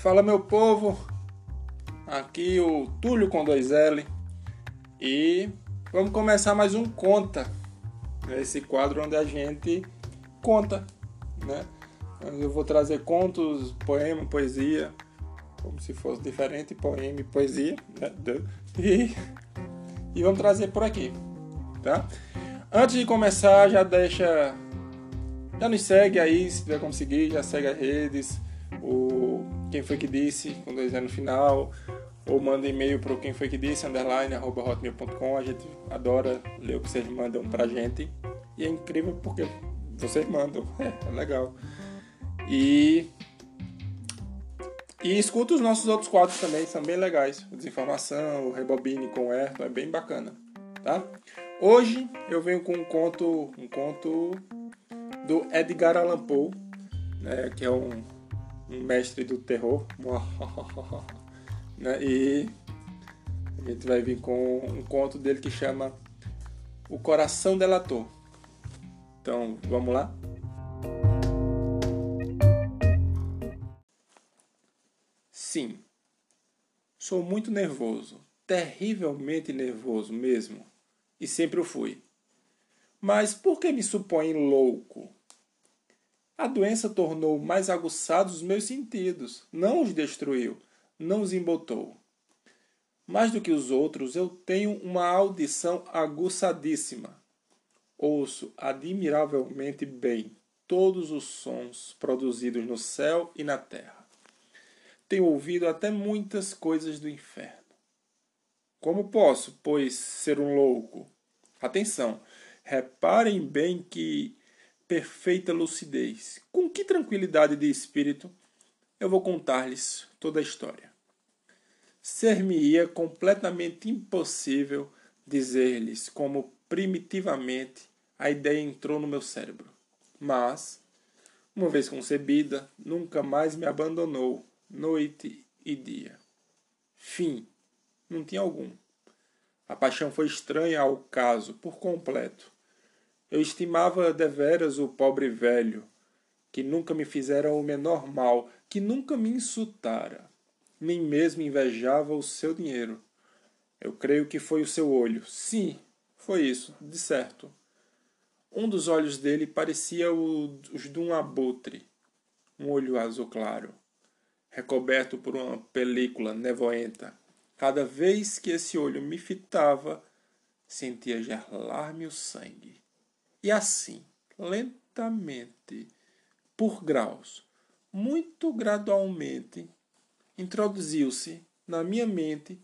Fala meu povo, aqui o Túlio com dois L e vamos começar mais um Conta, esse quadro onde a gente conta, né? Eu vou trazer contos, poema, poesia, como se fosse diferente, poema e poesia, né? E, e vamos trazer por aqui, tá? Antes de começar, já deixa, já nos segue aí, se tiver conseguir, já segue as redes, o quem foi que disse, com dois anos no final, ou manda e-mail para quem foi que disse, underline, arroba hotmail.com. A gente adora ler o que vocês mandam pra gente. E é incrível porque vocês mandam, é, é legal. E, e escuta os nossos outros quadros também, são bem legais. Desinformação, o Rebobine com o é bem bacana, tá? Hoje eu venho com um conto, um conto do Edgar Allan Poe, né, que é um um mestre do terror. né? E a gente vai vir com um conto dele que chama O Coração Delator. Então, vamos lá? Sim, sou muito nervoso, terrivelmente nervoso mesmo, e sempre o fui. Mas por que me supõem louco? A doença tornou mais aguçados os meus sentidos, não os destruiu, não os embotou. Mais do que os outros, eu tenho uma audição aguçadíssima. Ouço admiravelmente bem todos os sons produzidos no céu e na terra. Tenho ouvido até muitas coisas do inferno. Como posso, pois, ser um louco? Atenção, reparem bem que perfeita lucidez. Com que tranquilidade de espírito eu vou contar-lhes toda a história. Ser-me-ia completamente impossível dizer-lhes como primitivamente a ideia entrou no meu cérebro. Mas, uma vez concebida, nunca mais me abandonou, noite e dia. Fim. Não tinha algum. A paixão foi estranha ao caso, por completo. Eu estimava deveras o pobre velho, que nunca me fizera o menor mal, que nunca me insultara, nem mesmo invejava o seu dinheiro. Eu creio que foi o seu olho. Sim, foi isso, de certo. Um dos olhos dele parecia os de um abutre, um olho azul claro, recoberto por uma película nevoenta. Cada vez que esse olho me fitava, sentia gelar-me o sangue. E assim, lentamente, por graus, muito gradualmente, introduziu-se na minha mente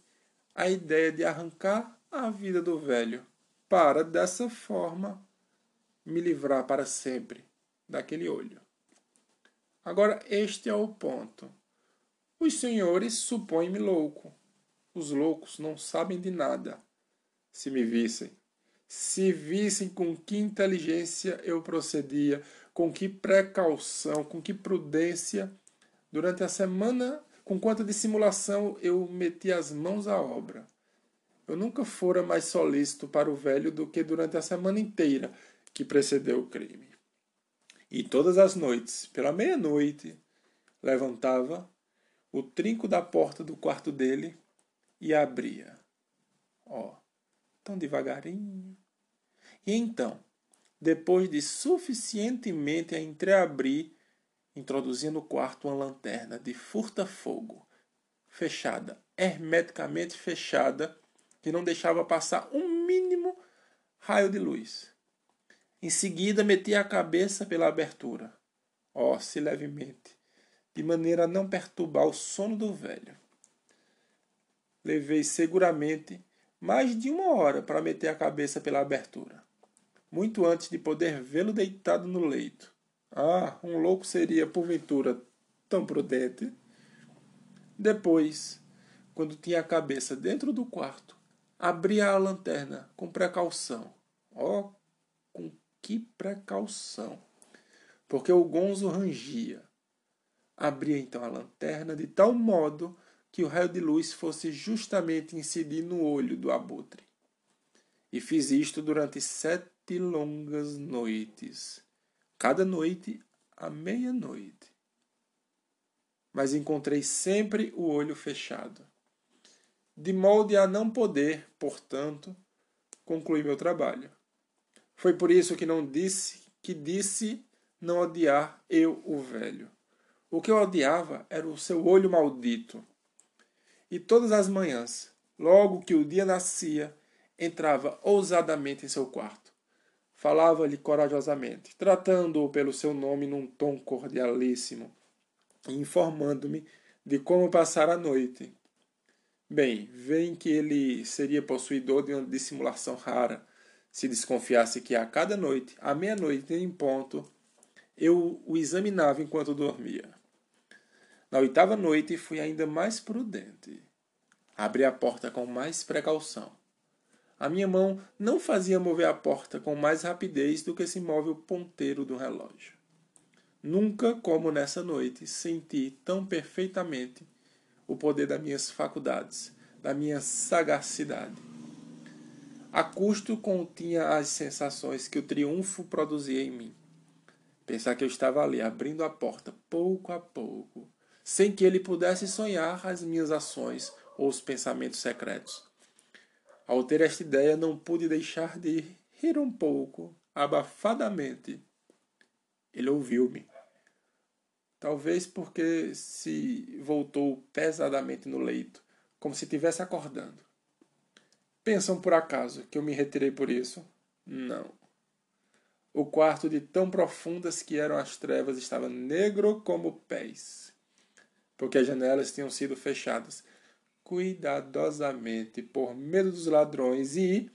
a ideia de arrancar a vida do velho, para dessa forma me livrar para sempre daquele olho. Agora, este é o ponto. Os senhores supõem-me louco. Os loucos não sabem de nada. Se me vissem, se vissem com que inteligência eu procedia, com que precaução, com que prudência, durante a semana, com quanta dissimulação eu meti as mãos à obra. Eu nunca fora mais solícito para o velho do que durante a semana inteira que precedeu o crime. E todas as noites, pela meia-noite, levantava o trinco da porta do quarto dele e abria. Ó, oh, tão devagarinho. E então, depois de suficientemente a entreabrir, introduzia no quarto uma lanterna de furta-fogo, fechada, hermeticamente fechada, que não deixava passar um mínimo raio de luz. Em seguida, metia a cabeça pela abertura, ó, se levemente, de maneira a não perturbar o sono do velho. Levei seguramente mais de uma hora para meter a cabeça pela abertura, muito antes de poder vê-lo deitado no leito. Ah, um louco seria, porventura, tão prudente. Depois, quando tinha a cabeça dentro do quarto, abria a lanterna com precaução. Oh, com que precaução! Porque o gonzo rangia. Abria então a lanterna de tal modo que o raio de luz fosse justamente incidir no olho do abutre. E fiz isto durante sete longas noites, cada noite à meia-noite. mas encontrei sempre o olho fechado. De molde a não poder, portanto, concluir meu trabalho. Foi por isso que não disse que disse não odiar eu o velho. O que eu odiava era o seu olho maldito. E todas as manhãs, logo que o dia nascia, entrava ousadamente em seu quarto. Falava-lhe corajosamente, tratando-o pelo seu nome num tom cordialíssimo, informando-me de como passar a noite. Bem, veem que ele seria possuidor de uma dissimulação rara, se desconfiasse que a cada noite, à meia-noite em ponto, eu o examinava enquanto dormia. Na oitava noite fui ainda mais prudente. Abri a porta com mais precaução. A minha mão não fazia mover a porta com mais rapidez do que se move o ponteiro do relógio. Nunca, como nessa noite, senti tão perfeitamente o poder das minhas faculdades, da minha sagacidade. A custo continha as sensações que o triunfo produzia em mim. Pensar que eu estava ali, abrindo a porta, pouco a pouco, sem que ele pudesse sonhar as minhas ações ou os pensamentos secretos. Ao ter esta ideia, não pude deixar de rir um pouco, abafadamente. Ele ouviu-me. Talvez porque se voltou pesadamente no leito, como se estivesse acordando. Pensam por acaso que eu me retirei por isso? Não. O quarto, de tão profundas que eram as trevas, estava negro como pés, porque as janelas tinham sido fechadas cuidadosamente por medo dos ladrões e,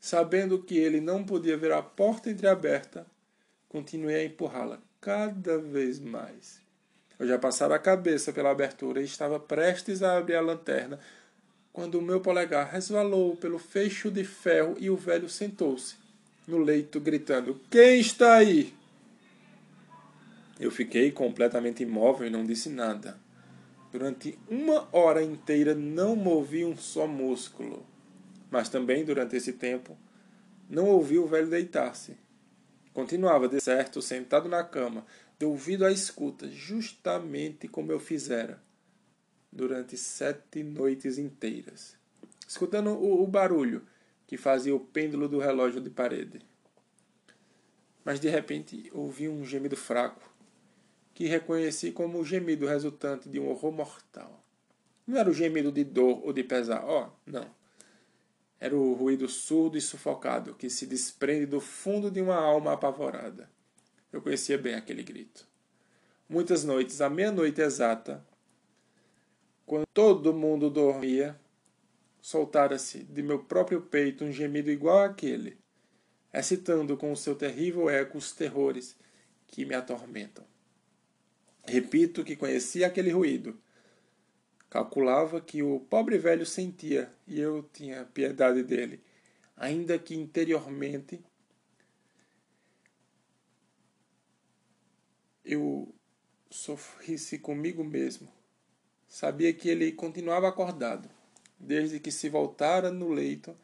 sabendo que ele não podia ver a porta entreaberta, continuei a empurrá-la cada vez mais. Eu já passara a cabeça pela abertura e estava prestes a abrir a lanterna quando o meu polegar resvalou pelo fecho de ferro e o velho sentou-se no leito, gritando: Quem está aí? Eu fiquei completamente imóvel e não disse nada. Durante uma hora inteira não movi um só músculo. Mas também, durante esse tempo, não ouvi o velho deitar-se. Continuava, de certo, sentado na cama, de ouvido à escuta, justamente como eu fizera durante sete noites inteiras, escutando o, o barulho que fazia o pêndulo do relógio de parede. Mas de repente ouvi um gemido fraco, que reconheci como o gemido resultante de um horror mortal. Não era o gemido de dor ou de pesar, oh, não. Era o ruído surdo e sufocado que se desprende do fundo de uma alma apavorada. Eu conhecia bem aquele grito. Muitas noites, à meia-noite exata, quando todo mundo dormia, soltara-se de meu próprio peito um gemido igual àquele, excitando com o seu terrível eco os terrores que me atormentam. Repito que conhecia aquele ruído. Calculava que o pobre velho sentia e eu tinha piedade dele, ainda que interiormente eu sofrisse comigo mesmo. Sabia que ele continuava acordado, desde que se voltara no leito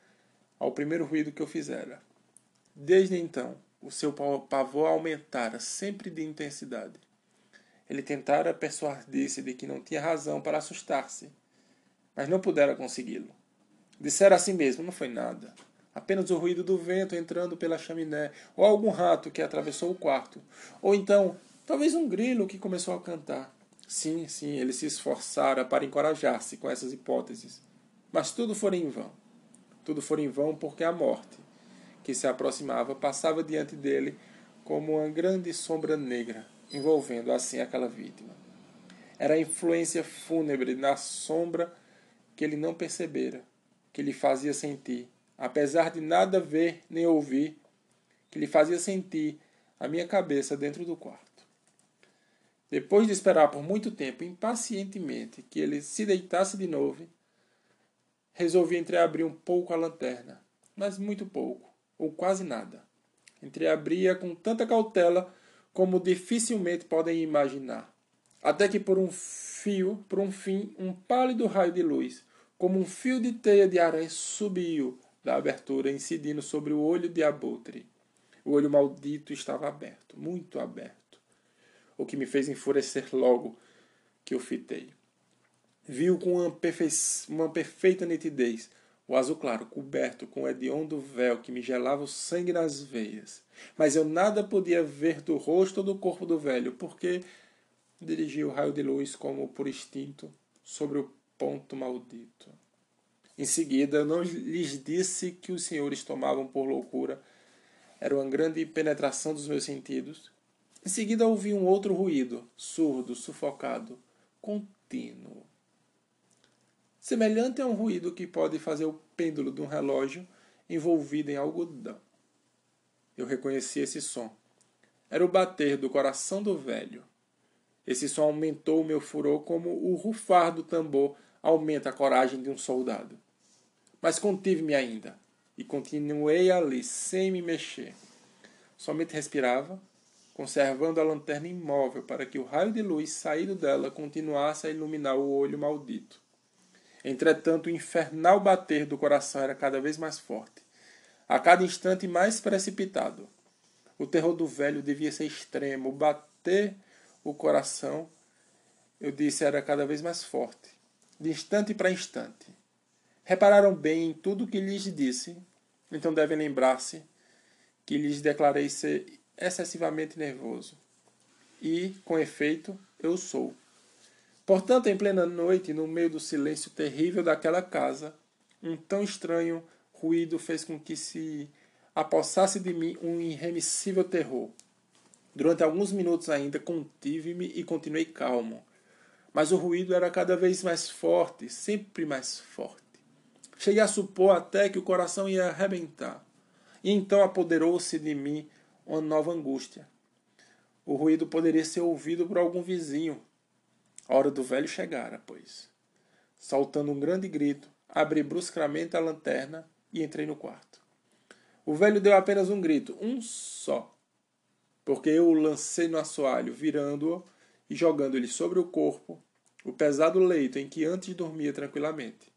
ao primeiro ruído que eu fizera. Desde então, o seu pavor aumentara sempre de intensidade. Ele tentara persuadir-se de que não tinha razão para assustar-se, mas não pudera consegui-lo. Dissera a si mesmo: não foi nada. Apenas o ruído do vento entrando pela chaminé, ou algum rato que atravessou o quarto, ou então, talvez um grilo que começou a cantar. Sim, sim, ele se esforçara para encorajar-se com essas hipóteses. Mas tudo fora em vão. Tudo fora em vão porque a morte, que se aproximava, passava diante dele como uma grande sombra negra, envolvendo assim aquela vítima. Era a influência fúnebre na sombra que ele não percebera, que lhe fazia sentir, apesar de nada ver nem ouvir, que lhe fazia sentir a minha cabeça dentro do quarto. Depois de esperar por muito tempo, impacientemente, que ele se deitasse de novo, resolvi entreabrir um pouco a lanterna, mas muito pouco, ou quase nada. Entreabria com tanta cautela como dificilmente podem imaginar. Até que por um fio, por um fim, um pálido raio de luz, como um fio de teia de aranha, subiu da abertura, incidindo sobre o olho de abutre. O olho maldito estava aberto, muito aberto, o que me fez enfurecer logo, que eu fitei. Viu com uma, perfe... uma perfeita nitidez o azul claro coberto com o hediondo véu que me gelava o sangue nas veias. Mas eu nada podia ver do rosto ou do corpo do velho, porque dirigia o raio de luz como por instinto sobre o ponto maldito. Em seguida, eu não lhes disse que os senhores tomavam por loucura. Era uma grande penetração dos meus sentidos. Em seguida, ouvi um outro ruído, surdo, sufocado, contínuo. Semelhante a um ruído que pode fazer o pêndulo de um relógio envolvido em algodão. Eu reconheci esse som. Era o bater do coração do velho. Esse som aumentou o meu furor como o rufar do tambor aumenta a coragem de um soldado. Mas contive-me ainda e continuei ali, sem me mexer. Somente respirava, conservando a lanterna imóvel para que o raio de luz saído dela continuasse a iluminar o olho maldito. Entretanto, o infernal bater do coração era cada vez mais forte, a cada instante mais precipitado. O terror do velho devia ser extremo, o bater o coração, eu disse, era cada vez mais forte, de instante para instante. Repararam bem em tudo o que lhes disse, então devem lembrar-se que lhes declarei ser excessivamente nervoso. E, com efeito, eu sou. Portanto, em plena noite, no meio do silêncio terrível daquela casa, um tão estranho ruído fez com que se apossasse de mim um irremissível terror. Durante alguns minutos ainda contive-me e continuei calmo. Mas o ruído era cada vez mais forte, sempre mais forte. Cheguei a supor até que o coração ia arrebentar. E então apoderou-se de mim uma nova angústia. O ruído poderia ser ouvido por algum vizinho. A hora do velho chegara, pois. Saltando um grande grito, abri bruscamente a lanterna e entrei no quarto. O velho deu apenas um grito, um só porque eu o lancei no assoalho, virando-o e jogando-lhe sobre o corpo o pesado leito em que antes dormia tranquilamente.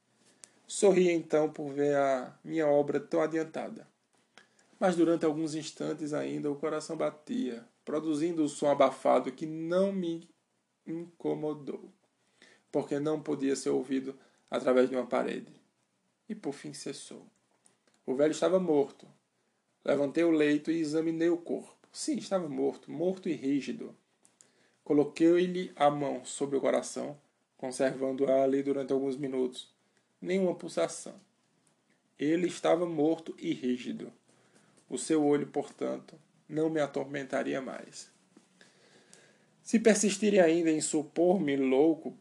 Sorri então por ver a minha obra tão adiantada. Mas durante alguns instantes ainda o coração batia, produzindo o som abafado que não me incomodou, porque não podia ser ouvido através de uma parede. E por fim cessou. O velho estava morto. Levantei o leito e examinei o corpo. Sim, estava morto, morto e rígido. Coloquei-lhe a mão sobre o coração, conservando-a ali durante alguns minutos. Nenhuma pulsação. Ele estava morto e rígido. O seu olho, portanto, não me atormentaria mais. Se persistirem ainda em supor-me louco,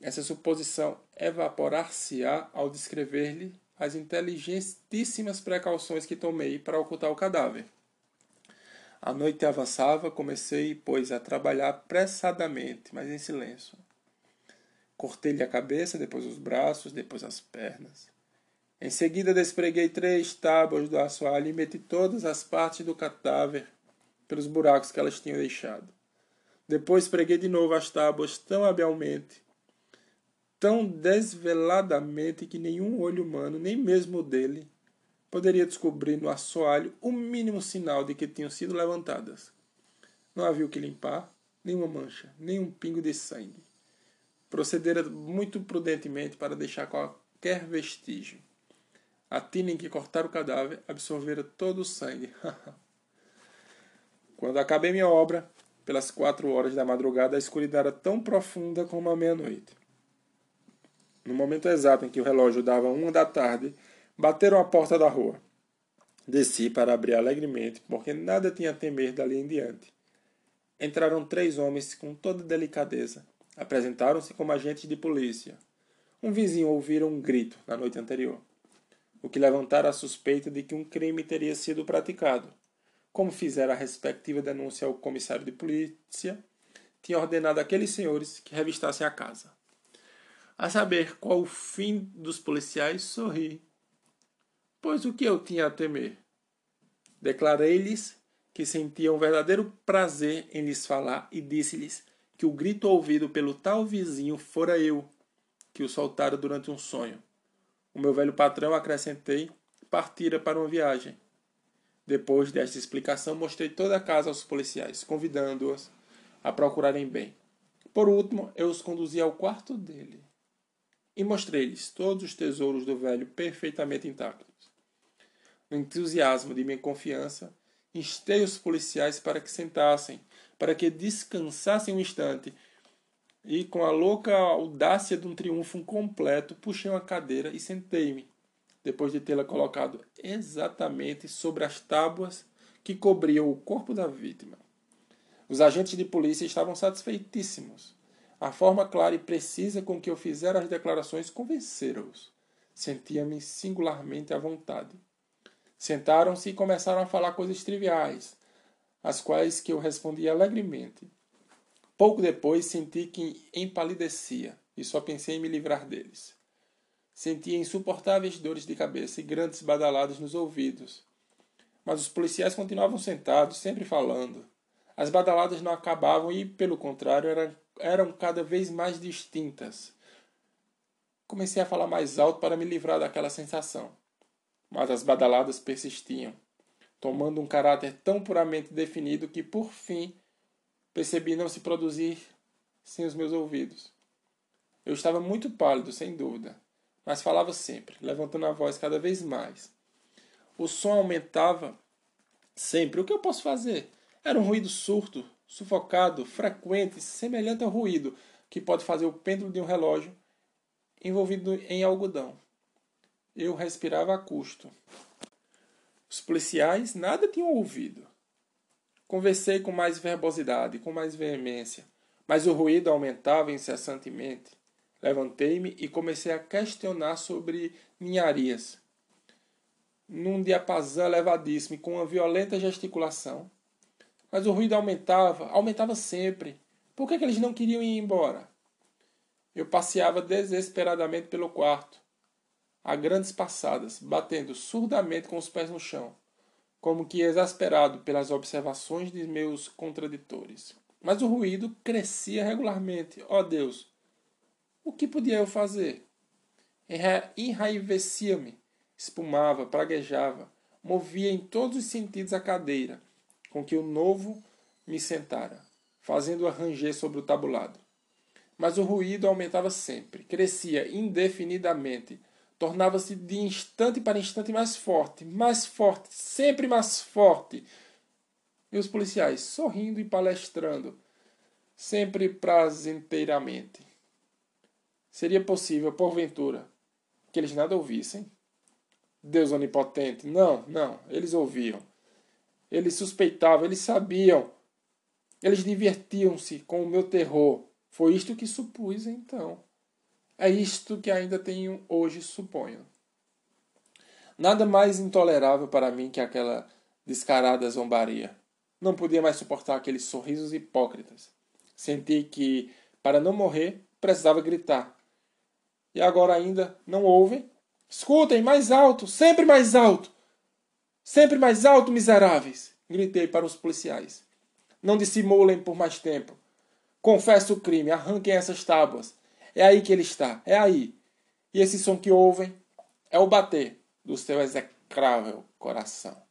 essa suposição evaporar-se-á ao descrever-lhe as inteligentíssimas precauções que tomei para ocultar o cadáver. A noite avançava, comecei, pois, a trabalhar apressadamente, mas em silêncio. Cortei-lhe a cabeça, depois os braços, depois as pernas. Em seguida, despreguei três tábuas do assoalho e meti todas as partes do cadáver pelos buracos que elas tinham deixado. Depois preguei de novo as tábuas tão habilmente, tão desveladamente que nenhum olho humano, nem mesmo o dele, poderia descobrir no assoalho o mínimo sinal de que tinham sido levantadas. Não havia o que limpar, nenhuma mancha, nenhum pingo de sangue. Procedera muito prudentemente para deixar qualquer vestígio. A tina em que cortaram o cadáver absorvera todo o sangue. Quando acabei minha obra, pelas quatro horas da madrugada, a escuridão era tão profunda como a meia-noite. No momento exato em que o relógio dava uma da tarde, Bateram à porta da rua. Desci para abrir alegremente, porque nada tinha a temer dali em diante. Entraram três homens com toda delicadeza. Apresentaram-se como agentes de polícia. Um vizinho ouvira um grito na noite anterior, o que levantara a suspeita de que um crime teria sido praticado. Como fizera a respectiva denúncia ao comissário de polícia, tinha ordenado àqueles senhores que revistassem a casa. A saber qual o fim dos policiais, sorri Pois o que eu tinha a temer? Declarei-lhes que sentia um verdadeiro prazer em lhes falar e disse-lhes que o grito ouvido pelo tal vizinho fora eu, que o soltara durante um sonho. O meu velho patrão, acrescentei, partira para uma viagem. Depois desta explicação, mostrei toda a casa aos policiais, convidando-os a procurarem bem. Por último, eu os conduzi ao quarto dele e mostrei-lhes todos os tesouros do velho perfeitamente intactos. No entusiasmo de minha confiança, instei os policiais para que sentassem, para que descansassem um instante, e com a louca audácia de um triunfo completo, puxei uma cadeira e sentei-me, depois de tê-la colocado exatamente sobre as tábuas que cobriam o corpo da vítima. Os agentes de polícia estavam satisfeitíssimos. A forma clara e precisa com que eu fizera as declarações convenceram-os. Sentia-me singularmente à vontade. Sentaram-se e começaram a falar coisas triviais, às quais que eu respondi alegremente. Pouco depois senti que empalidecia e só pensei em me livrar deles. Sentia insuportáveis dores de cabeça e grandes badaladas nos ouvidos. Mas os policiais continuavam sentados, sempre falando. As badaladas não acabavam e, pelo contrário, eram, eram cada vez mais distintas. Comecei a falar mais alto para me livrar daquela sensação. Mas as badaladas persistiam, tomando um caráter tão puramente definido que, por fim, percebi não se produzir sem os meus ouvidos. Eu estava muito pálido, sem dúvida, mas falava sempre, levantando a voz cada vez mais. O som aumentava sempre. O que eu posso fazer? Era um ruído surto, sufocado, frequente, semelhante ao ruído que pode fazer o pêndulo de um relógio envolvido em algodão. Eu respirava a custo. Os policiais nada tinham ouvido. Conversei com mais verbosidade, com mais veemência, mas o ruído aumentava incessantemente. Levantei-me e comecei a questionar sobre ninharias. Num diapasão elevadíssimo com uma violenta gesticulação, mas o ruído aumentava, aumentava sempre. Por que, que eles não queriam ir embora? Eu passeava desesperadamente pelo quarto, a grandes passadas, batendo surdamente com os pés no chão, como que exasperado pelas observações de meus contraditores. Mas o ruído crescia regularmente. Oh Deus, o que podia eu fazer? Enraivecia-me, espumava, praguejava, movia em todos os sentidos a cadeira, com que o novo me sentara, fazendo-a ranger sobre o tabulado. Mas o ruído aumentava sempre, crescia indefinidamente, tornava-se de instante para instante mais forte, mais forte, sempre mais forte. E os policiais sorrindo e palestrando, sempre prazenteiramente. Seria possível, porventura, que eles nada ouvissem? Deus onipotente, não, não, eles ouviam. Eles suspeitavam, eles sabiam. Eles divertiam-se com o meu terror. Foi isto que supus então. É isto que ainda tenho hoje, suponho. Nada mais intolerável para mim que aquela descarada zombaria. Não podia mais suportar aqueles sorrisos hipócritas. Senti que, para não morrer, precisava gritar. E agora ainda não ouvem? Escutem mais alto, sempre mais alto! Sempre mais alto, miseráveis! Gritei para os policiais. Não dissimulem por mais tempo. Confesso o crime, arranquem essas tábuas. É aí que ele está, é aí. E esse som que ouvem é o bater do seu execrável coração.